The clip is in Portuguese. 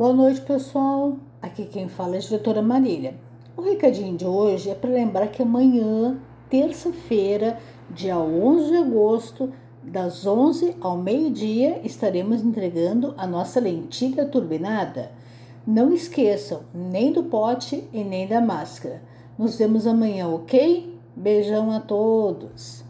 Boa noite, pessoal. Aqui quem fala é a diretora Marília. O recadinho de hoje é para lembrar que amanhã, terça-feira, dia 11 de agosto, das 11 ao meio-dia, estaremos entregando a nossa lentilha turbinada. Não esqueçam nem do pote e nem da máscara. Nos vemos amanhã, ok? Beijão a todos!